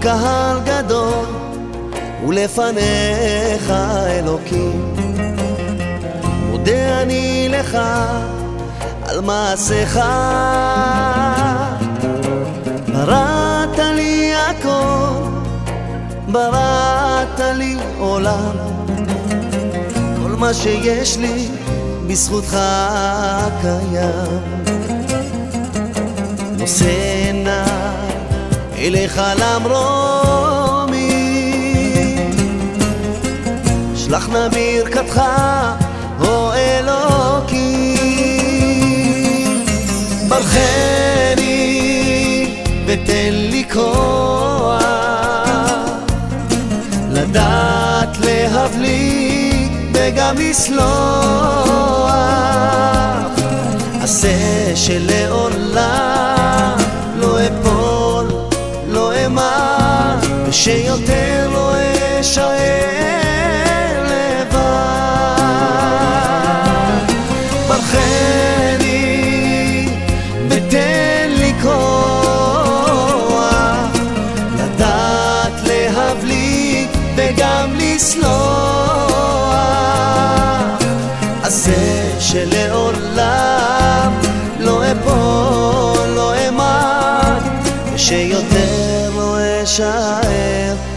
קהל גדול ולפניך אלוקים. מודה אני לך על מעשיך. בראת לי הכל בראת לי עולם. כל מה שיש לי בזכותך קיים. נושא עיניי אליך למרומים. שלח נא ברכתך, או אלוקים. ברכני ותן לי כוח לדעת להבליג וגם לסלוח. עשה שלעולם אמר, ושיותר לא אשאר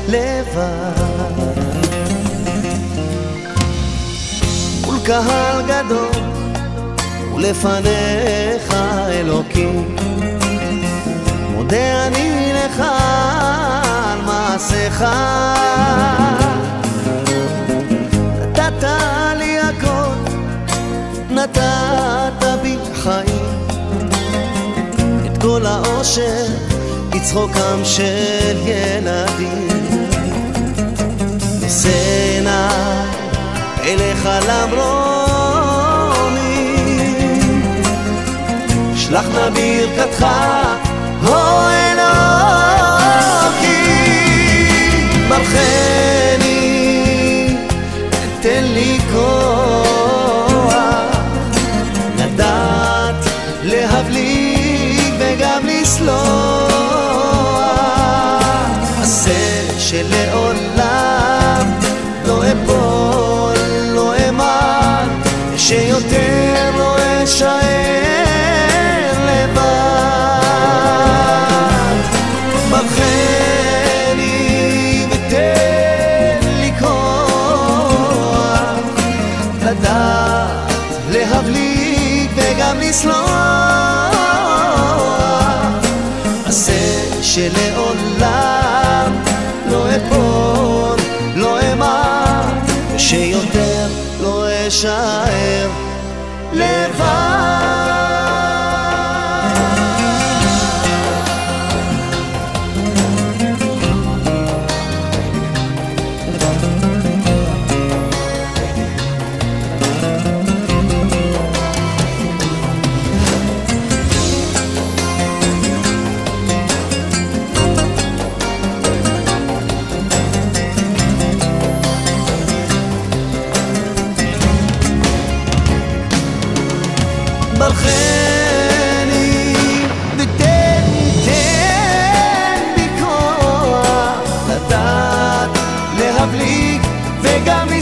לבד. מול קהל גדול ולפניך אלוקים. מודה אני לך על מעשיך. נתת לי הכל נתת בי חיים. את כל האושר כצחוקם של ילדים אליך למרומים שלח נא ברכתך, הו אלוקים ברכני תן לי כוח. לדעת להבליג וגם לסלוח. עשה שלעולם וגם לסלוח. עשה שלעולם לא אפול, לא אמד ושיותר לא אשאר לבד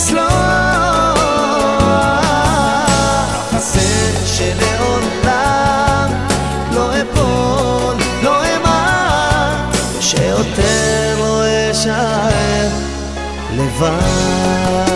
לסלוח. שלעולם לא לא שיותר לא אשאר לבד